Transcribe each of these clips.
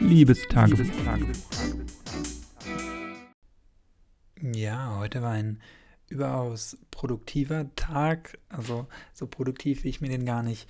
Liebestagebuch. Ja, heute war ein überaus produktiver Tag, also so produktiv, wie ich mir den gar nicht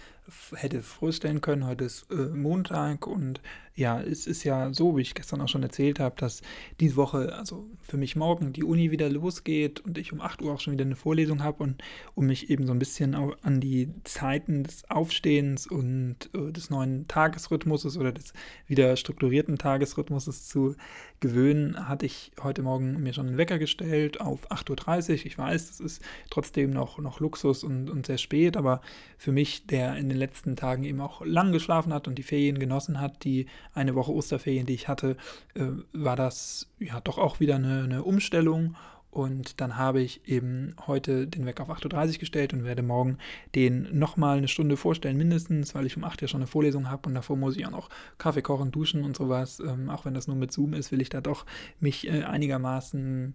hätte vorstellen können. Heute ist äh, Montag und ja, es ist ja so, wie ich gestern auch schon erzählt habe, dass diese Woche, also für mich morgen, die Uni wieder losgeht und ich um 8 Uhr auch schon wieder eine Vorlesung habe und um mich eben so ein bisschen an die Zeiten des Aufstehens und äh, des neuen Tagesrhythmuses oder des wieder strukturierten Tagesrhythmuses zu gewöhnen, hatte ich heute Morgen mir schon einen Wecker gestellt auf 8.30 Uhr. Ich weiß, das ist trotzdem noch, noch Luxus und, und sehr spät, aber für mich, der in den letzten Tagen eben auch lang geschlafen hat und die Ferien genossen hat, die eine Woche Osterferien, die ich hatte, äh, war das ja doch auch wieder eine, eine Umstellung. Und dann habe ich eben heute den Wecker auf 8.30 Uhr gestellt und werde morgen den nochmal eine Stunde vorstellen, mindestens, weil ich um 8 Uhr schon eine Vorlesung habe und davor muss ich auch noch Kaffee kochen, duschen und sowas. Ähm, auch wenn das nur mit Zoom ist, will ich da doch mich äh, einigermaßen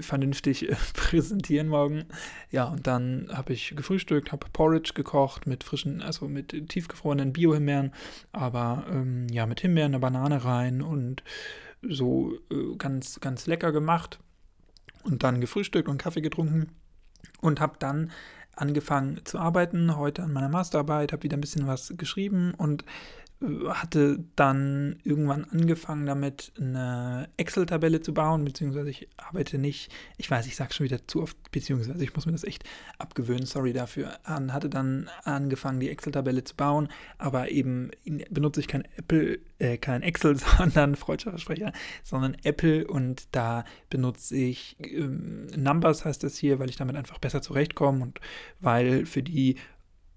vernünftig äh, präsentieren morgen. Ja, und dann habe ich gefrühstückt, habe Porridge gekocht mit frischen, also mit tiefgefrorenen Bio-Himbeeren, aber ähm, ja, mit Himbeeren, eine Banane rein und so äh, ganz, ganz lecker gemacht. Und dann gefrühstückt und Kaffee getrunken und habe dann angefangen zu arbeiten, heute an meiner Masterarbeit, habe wieder ein bisschen was geschrieben und hatte dann irgendwann angefangen damit, eine Excel-Tabelle zu bauen, beziehungsweise ich arbeite nicht, ich weiß, ich sage schon wieder zu oft, beziehungsweise ich muss mir das echt abgewöhnen, sorry dafür, an, hatte dann angefangen, die Excel-Tabelle zu bauen, aber eben benutze ich kein Apple, äh, kein Excel, sondern freudscher Sprecher, sondern Apple und da benutze ich ähm, Numbers heißt das hier, weil ich damit einfach besser zurechtkomme und weil für die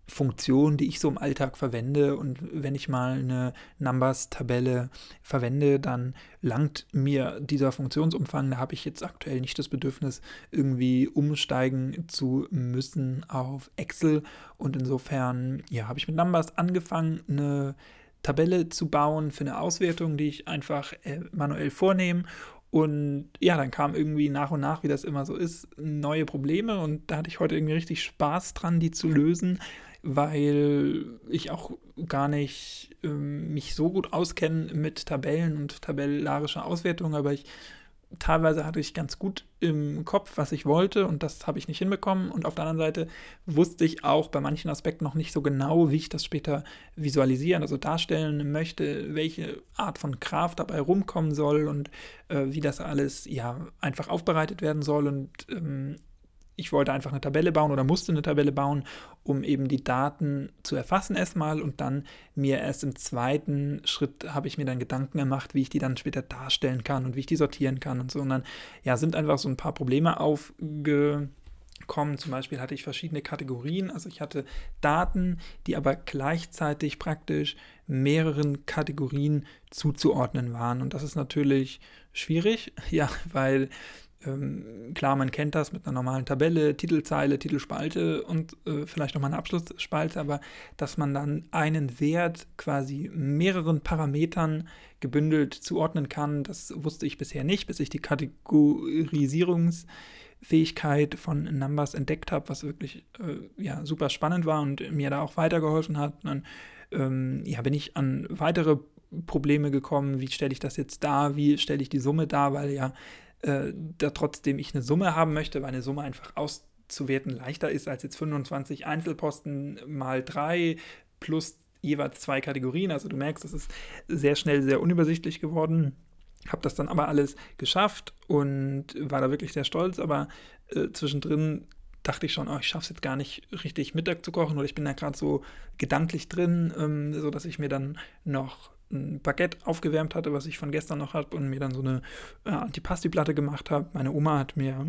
Funktion, die ich so im Alltag verwende. Und wenn ich mal eine Numbers-Tabelle verwende, dann langt mir dieser Funktionsumfang. Da habe ich jetzt aktuell nicht das Bedürfnis, irgendwie umsteigen zu müssen auf Excel. Und insofern, ja, habe ich mit Numbers angefangen, eine Tabelle zu bauen für eine Auswertung, die ich einfach äh, manuell vornehme. Und ja, dann kam irgendwie nach und nach, wie das immer so ist, neue Probleme und da hatte ich heute irgendwie richtig Spaß dran, die zu lösen weil ich auch gar nicht ähm, mich so gut auskenne mit Tabellen und tabellarischer Auswertung, aber ich teilweise hatte ich ganz gut im Kopf, was ich wollte und das habe ich nicht hinbekommen. Und auf der anderen Seite wusste ich auch bei manchen Aspekten noch nicht so genau, wie ich das später visualisieren, also darstellen möchte, welche Art von Kraft dabei rumkommen soll und äh, wie das alles ja einfach aufbereitet werden soll. Und ähm, ich wollte einfach eine Tabelle bauen oder musste eine Tabelle bauen, um eben die Daten zu erfassen erstmal und dann mir erst im zweiten Schritt habe ich mir dann Gedanken gemacht, wie ich die dann später darstellen kann und wie ich die sortieren kann und so. Und dann ja, sind einfach so ein paar Probleme aufgekommen. Zum Beispiel hatte ich verschiedene Kategorien. Also ich hatte Daten, die aber gleichzeitig praktisch mehreren Kategorien zuzuordnen waren. Und das ist natürlich schwierig, ja, weil ähm, klar, man kennt das mit einer normalen Tabelle, Titelzeile, Titelspalte und äh, vielleicht nochmal eine Abschlussspalte, aber dass man dann einen Wert quasi mehreren Parametern gebündelt zuordnen kann, das wusste ich bisher nicht, bis ich die Kategorisierungsfähigkeit von Numbers entdeckt habe, was wirklich äh, ja, super spannend war und mir da auch weitergeholfen hat. Dann ähm, ja, bin ich an weitere Probleme gekommen, wie stelle ich das jetzt dar, wie stelle ich die Summe dar, weil ja äh, da trotzdem ich eine Summe haben möchte, weil eine Summe einfach auszuwerten leichter ist als jetzt 25 Einzelposten mal 3 plus jeweils zwei Kategorien. Also du merkst, es ist sehr schnell sehr unübersichtlich geworden. Habe das dann aber alles geschafft und war da wirklich sehr stolz, aber äh, zwischendrin dachte ich schon, oh, ich schaffe es jetzt gar nicht richtig Mittag zu kochen oder ich bin da gerade so gedanklich drin, ähm, sodass ich mir dann noch ein Baguette aufgewärmt hatte, was ich von gestern noch habe und mir dann so eine äh, Antipasti-Platte gemacht habe. Meine Oma hat mir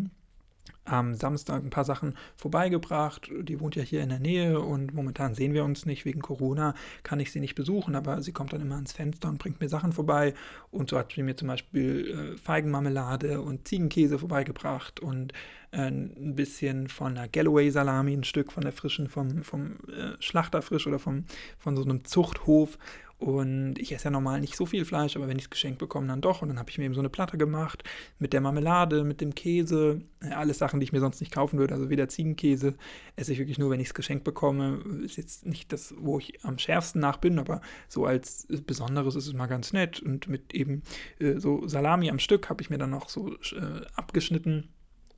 am Samstag ein paar Sachen vorbeigebracht. Die wohnt ja hier in der Nähe und momentan sehen wir uns nicht. Wegen Corona kann ich sie nicht besuchen, aber sie kommt dann immer ans Fenster und bringt mir Sachen vorbei. Und so hat sie mir zum Beispiel äh, Feigenmarmelade und Ziegenkäse vorbeigebracht und äh, ein bisschen von der Galloway-Salami, ein Stück von der frischen, vom, vom äh, Schlachterfrisch oder vom, von so einem Zuchthof und ich esse ja normal nicht so viel Fleisch, aber wenn ich es geschenkt bekomme, dann doch. Und dann habe ich mir eben so eine Platte gemacht mit der Marmelade, mit dem Käse. Alles Sachen, die ich mir sonst nicht kaufen würde. Also weder Ziegenkäse esse ich wirklich nur, wenn ich es geschenkt bekomme. Ist jetzt nicht das, wo ich am schärfsten nach bin, aber so als Besonderes ist es mal ganz nett. Und mit eben äh, so Salami am Stück habe ich mir dann noch so äh, abgeschnitten.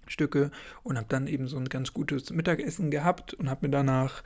Stücke und habe dann eben so ein ganz gutes Mittagessen gehabt und habe mir danach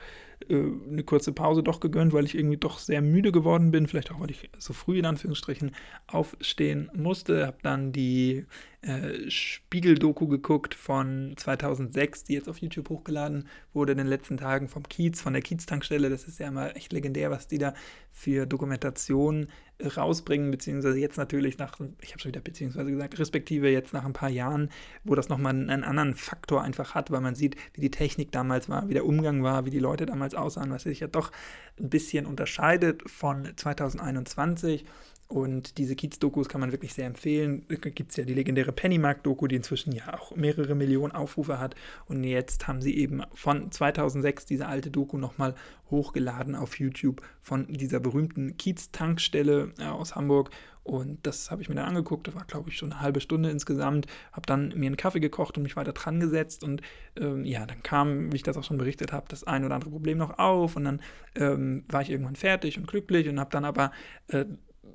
äh, eine kurze Pause doch gegönnt, weil ich irgendwie doch sehr müde geworden bin, vielleicht auch, weil ich so früh in Anführungsstrichen aufstehen musste. Habe dann die äh, Spiegel-Doku geguckt von 2006, die jetzt auf YouTube hochgeladen wurde in den letzten Tagen vom Kiez, von der Kiez-Tankstelle. Das ist ja mal echt legendär, was die da für Dokumentation rausbringen, beziehungsweise jetzt natürlich nach, ich habe schon wieder beziehungsweise gesagt, respektive jetzt nach ein paar Jahren, wo das nochmal einen anderen Faktor einfach hat, weil man sieht, wie die Technik damals war, wie der Umgang war, wie die Leute damals aussahen, was sich ja doch ein bisschen unterscheidet von 2021. Und diese Kiez-Dokus kann man wirklich sehr empfehlen. Da gibt es ja die legendäre Pennymark-Doku, die inzwischen ja auch mehrere Millionen Aufrufe hat. Und jetzt haben sie eben von 2006 diese alte Doku nochmal hochgeladen auf YouTube von dieser berühmten Kiez-Tankstelle äh, aus Hamburg. Und das habe ich mir dann angeguckt. Das war, glaube ich, schon eine halbe Stunde insgesamt. Habe dann mir einen Kaffee gekocht und mich weiter dran gesetzt. Und ähm, ja, dann kam, wie ich das auch schon berichtet habe, das ein oder andere Problem noch auf. Und dann ähm, war ich irgendwann fertig und glücklich und habe dann aber äh,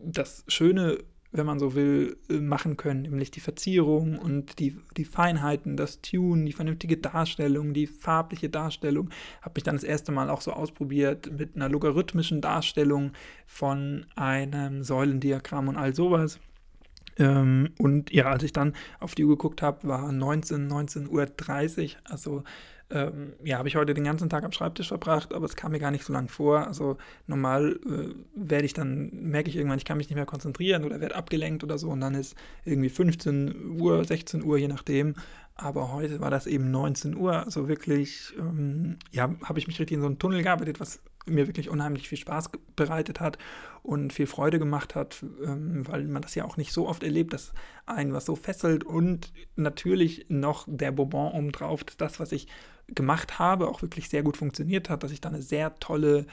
das Schöne wenn man so will, äh, machen können, nämlich die Verzierung und die, die Feinheiten, das Tune, die vernünftige Darstellung, die farbliche Darstellung. Habe mich dann das erste Mal auch so ausprobiert mit einer logarithmischen Darstellung von einem Säulendiagramm und all sowas. Ähm, und ja, als ich dann auf die Uhr geguckt habe, war 19, 19.30 Uhr, also ähm, ja, habe ich heute den ganzen Tag am Schreibtisch verbracht, aber es kam mir gar nicht so lang vor. Also normal äh, werde ich dann, merke ich irgendwann, ich kann mich nicht mehr konzentrieren oder werde abgelenkt oder so und dann ist irgendwie 15 Uhr, 16 Uhr, je nachdem. Aber heute war das eben 19 Uhr, also wirklich, ähm, ja, habe ich mich richtig in so einen Tunnel gearbeitet, was mir wirklich unheimlich viel Spaß bereitet hat und viel Freude gemacht hat, ähm, weil man das ja auch nicht so oft erlebt, dass einen was so fesselt und natürlich noch der Bourbon obendrauf, dass das, was ich gemacht habe, auch wirklich sehr gut funktioniert hat, dass ich da eine sehr tolle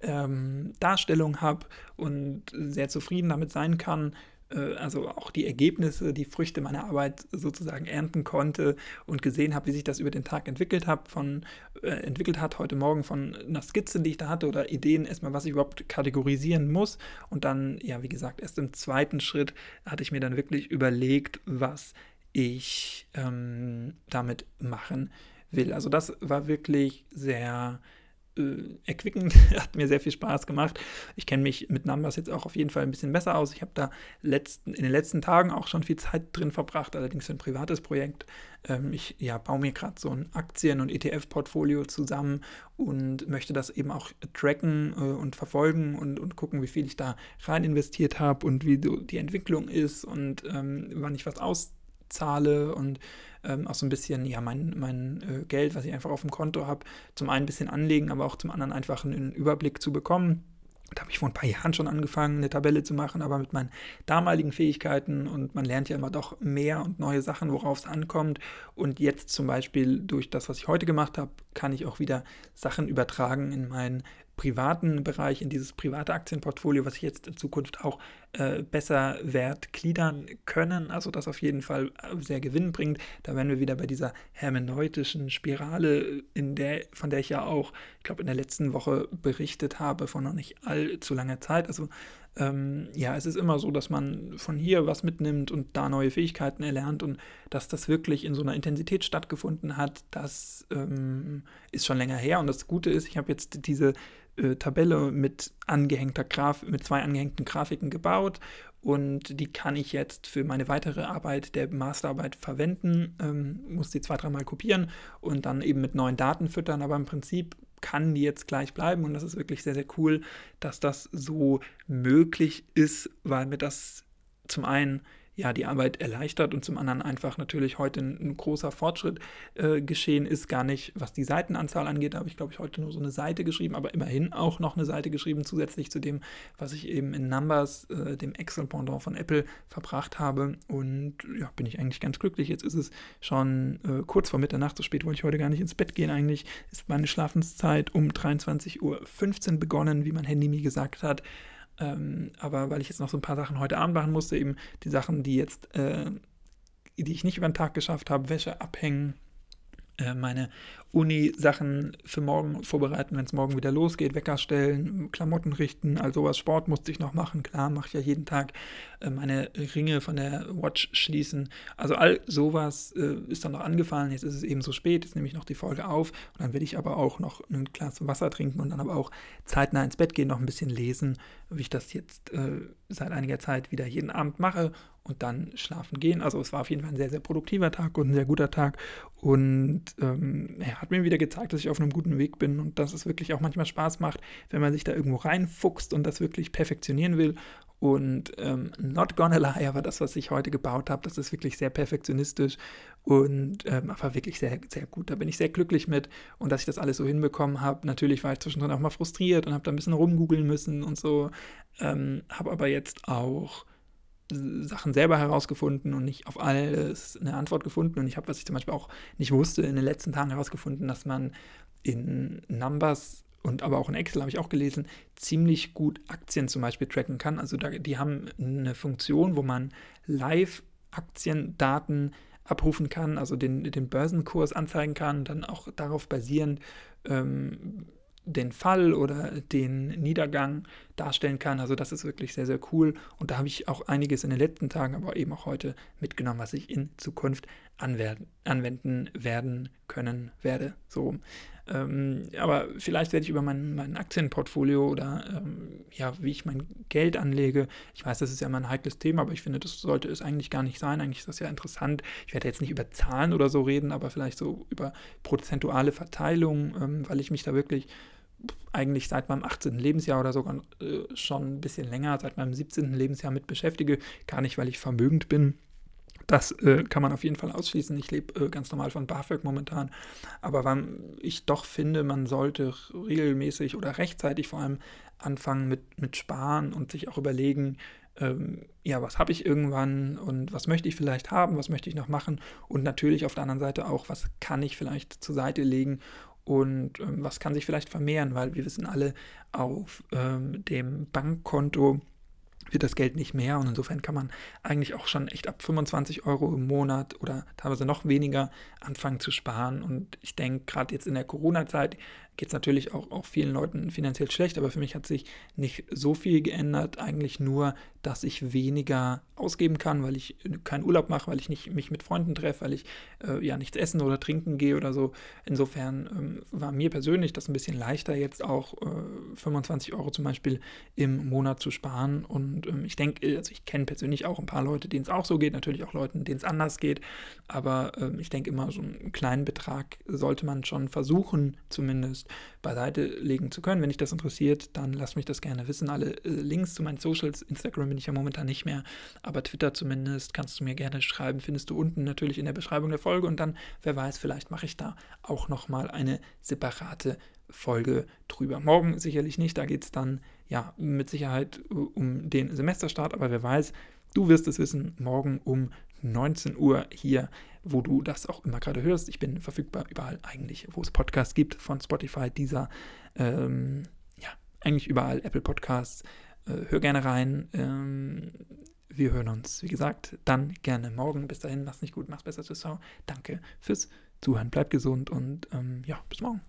ähm, Darstellung habe und sehr zufrieden damit sein kann. Äh, also auch die Ergebnisse, die Früchte meiner Arbeit sozusagen ernten konnte und gesehen habe, wie sich das über den Tag entwickelt, hab, von, äh, entwickelt hat, heute Morgen von einer Skizze, die ich da hatte oder Ideen, erstmal, was ich überhaupt kategorisieren muss. Und dann, ja, wie gesagt, erst im zweiten Schritt hatte ich mir dann wirklich überlegt, was ich ähm, damit machen will. Also das war wirklich sehr äh, erquickend, hat mir sehr viel Spaß gemacht. Ich kenne mich mit Numbers jetzt auch auf jeden Fall ein bisschen besser aus. Ich habe da letzten, in den letzten Tagen auch schon viel Zeit drin verbracht, allerdings für ein privates Projekt. Ähm, ich ja, baue mir gerade so ein Aktien- und ETF-Portfolio zusammen und möchte das eben auch tracken äh, und verfolgen und, und gucken, wie viel ich da rein investiert habe und wie so die Entwicklung ist und ähm, wann ich was auszahle und ähm, auch so ein bisschen, ja, mein, mein äh, Geld, was ich einfach auf dem Konto habe, zum einen ein bisschen anlegen, aber auch zum anderen einfach einen Überblick zu bekommen. Da habe ich vor ein paar Jahren schon angefangen, eine Tabelle zu machen, aber mit meinen damaligen Fähigkeiten und man lernt ja immer doch mehr und neue Sachen, worauf es ankommt. Und jetzt zum Beispiel durch das, was ich heute gemacht habe, kann ich auch wieder Sachen übertragen in mein privaten Bereich, in dieses private Aktienportfolio, was ich jetzt in Zukunft auch äh, besser wertgliedern können. Also das auf jeden Fall äh, sehr Gewinn bringt. Da werden wir wieder bei dieser hermeneutischen Spirale, in der, von der ich ja auch, ich glaube, in der letzten Woche berichtet habe, vor noch nicht allzu langer Zeit. Also ähm, ja, es ist immer so, dass man von hier was mitnimmt und da neue Fähigkeiten erlernt und dass das wirklich in so einer Intensität stattgefunden hat, das ähm, ist schon länger her. Und das Gute ist, ich habe jetzt diese äh, Tabelle mit angehängter Graf mit zwei angehängten Grafiken gebaut und die kann ich jetzt für meine weitere Arbeit der Masterarbeit verwenden. Ähm, muss die zwei, dreimal kopieren und dann eben mit neuen Daten füttern, aber im Prinzip kann die jetzt gleich bleiben. Und das ist wirklich sehr, sehr cool, dass das so möglich ist, weil mir das zum einen ja, die Arbeit erleichtert und zum anderen einfach natürlich heute ein, ein großer Fortschritt äh, geschehen ist, gar nicht, was die Seitenanzahl angeht. Da habe ich, glaube ich, heute nur so eine Seite geschrieben, aber immerhin auch noch eine Seite geschrieben, zusätzlich zu dem, was ich eben in Numbers, äh, dem Excel-Pendant von Apple, verbracht habe. Und ja, bin ich eigentlich ganz glücklich. Jetzt ist es schon äh, kurz vor Mitternacht, so spät wollte ich heute gar nicht ins Bett gehen. Eigentlich ist meine Schlafenszeit um 23.15 Uhr begonnen, wie mein Handy mir gesagt hat. Ähm, aber weil ich jetzt noch so ein paar Sachen heute Abend machen musste, eben die Sachen, die jetzt, äh, die ich nicht über den Tag geschafft habe, Wäsche abhängen, äh, meine Uni-Sachen für morgen vorbereiten, wenn es morgen wieder losgeht, Wecker stellen, Klamotten richten, all sowas. Sport musste ich noch machen, klar, mache ich ja jeden Tag. Äh, meine Ringe von der Watch schließen. Also all sowas äh, ist dann noch angefallen. Jetzt ist es eben so spät, jetzt nehme ich noch die Folge auf und dann will ich aber auch noch ein Glas Wasser trinken und dann aber auch zeitnah ins Bett gehen, noch ein bisschen lesen, wie ich das jetzt seit einiger Zeit wieder jeden Abend mache und dann schlafen gehen. Also es war auf jeden Fall ein sehr, sehr produktiver Tag und ein sehr guter Tag. Und ähm, er hat mir wieder gezeigt, dass ich auf einem guten Weg bin und dass es wirklich auch manchmal Spaß macht, wenn man sich da irgendwo reinfuchst und das wirklich perfektionieren will. Und ähm, not gonna lie, aber das, was ich heute gebaut habe, das ist wirklich sehr perfektionistisch und ähm, aber wirklich sehr, sehr gut. Da bin ich sehr glücklich mit und dass ich das alles so hinbekommen habe. Natürlich war ich zwischendrin auch mal frustriert und habe da ein bisschen rumgoogeln müssen und so. Ähm, habe aber jetzt auch Sachen selber herausgefunden und nicht auf alles eine Antwort gefunden. Und ich habe, was ich zum Beispiel auch nicht wusste, in den letzten Tagen herausgefunden, dass man in Numbers und aber auch in Excel habe ich auch gelesen, ziemlich gut Aktien zum Beispiel tracken kann. Also da, die haben eine Funktion, wo man live Aktiendaten abrufen kann, also den, den Börsenkurs anzeigen kann, dann auch darauf basierend ähm, den Fall oder den Niedergang darstellen kann. Also das ist wirklich sehr, sehr cool. Und da habe ich auch einiges in den letzten Tagen, aber eben auch heute mitgenommen, was ich in Zukunft anwerden, anwenden werden können werde. So. Ähm, aber vielleicht werde ich über mein, mein Aktienportfolio oder ähm, ja, wie ich mein Geld anlege. Ich weiß, das ist ja immer ein heikles Thema, aber ich finde, das sollte es eigentlich gar nicht sein. Eigentlich ist das ja interessant. Ich werde jetzt nicht über Zahlen oder so reden, aber vielleicht so über prozentuale Verteilung, ähm, weil ich mich da wirklich eigentlich seit meinem 18. Lebensjahr oder sogar äh, schon ein bisschen länger, seit meinem 17. Lebensjahr mit beschäftige. Gar nicht, weil ich vermögend bin. Das äh, kann man auf jeden Fall ausschließen. Ich lebe äh, ganz normal von BAföG momentan. Aber weil ich doch finde, man sollte regelmäßig oder rechtzeitig vor allem anfangen mit, mit Sparen und sich auch überlegen, ähm, ja, was habe ich irgendwann und was möchte ich vielleicht haben, was möchte ich noch machen und natürlich auf der anderen Seite auch, was kann ich vielleicht zur Seite legen und ähm, was kann sich vielleicht vermehren, weil wir wissen alle, auf ähm, dem Bankkonto wird das Geld nicht mehr und insofern kann man eigentlich auch schon echt ab 25 Euro im Monat oder teilweise noch weniger anfangen zu sparen und ich denke, gerade jetzt in der Corona-Zeit geht es natürlich auch, auch vielen Leuten finanziell schlecht, aber für mich hat sich nicht so viel geändert, eigentlich nur, dass ich weniger ausgeben kann, weil ich keinen Urlaub mache, weil ich nicht mich mit Freunden treffe, weil ich äh, ja nichts essen oder trinken gehe oder so. Insofern ähm, war mir persönlich das ein bisschen leichter, jetzt auch äh, 25 Euro zum Beispiel im Monat zu sparen. Und ähm, ich denke, also ich kenne persönlich auch ein paar Leute, denen es auch so geht, natürlich auch Leute, denen es anders geht. Aber ähm, ich denke immer, so einen kleinen Betrag sollte man schon versuchen, zumindest beiseite legen zu können. Wenn dich das interessiert, dann lass mich das gerne wissen. Alle äh, Links zu meinen Socials, Instagram bin ich ja momentan nicht mehr, aber Twitter zumindest kannst du mir gerne schreiben, findest du unten natürlich in der Beschreibung der Folge und dann, wer weiß, vielleicht mache ich da auch nochmal eine separate Folge drüber. Morgen sicherlich nicht, da geht es dann ja mit Sicherheit äh, um den Semesterstart, aber wer weiß, du wirst es wissen, morgen um 19 Uhr hier, wo du das auch immer gerade hörst. Ich bin verfügbar überall eigentlich, wo es Podcasts gibt, von Spotify, dieser, ähm, ja, eigentlich überall Apple Podcasts. Äh, hör gerne rein. Ähm, wir hören uns, wie gesagt, dann gerne morgen. Bis dahin, mach's nicht gut, mach's besser. Ciao. Danke fürs Zuhören. Bleib gesund und ähm, ja, bis morgen.